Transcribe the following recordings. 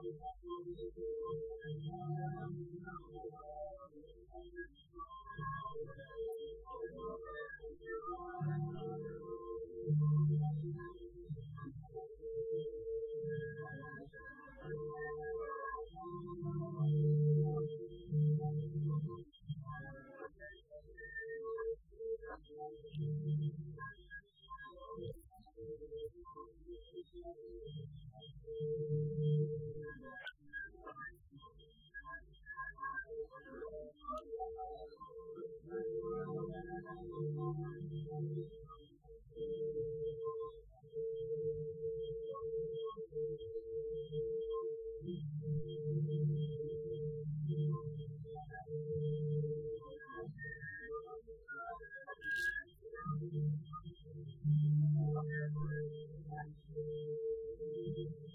Thank you.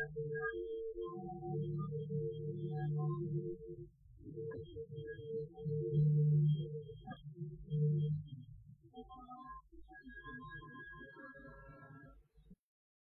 and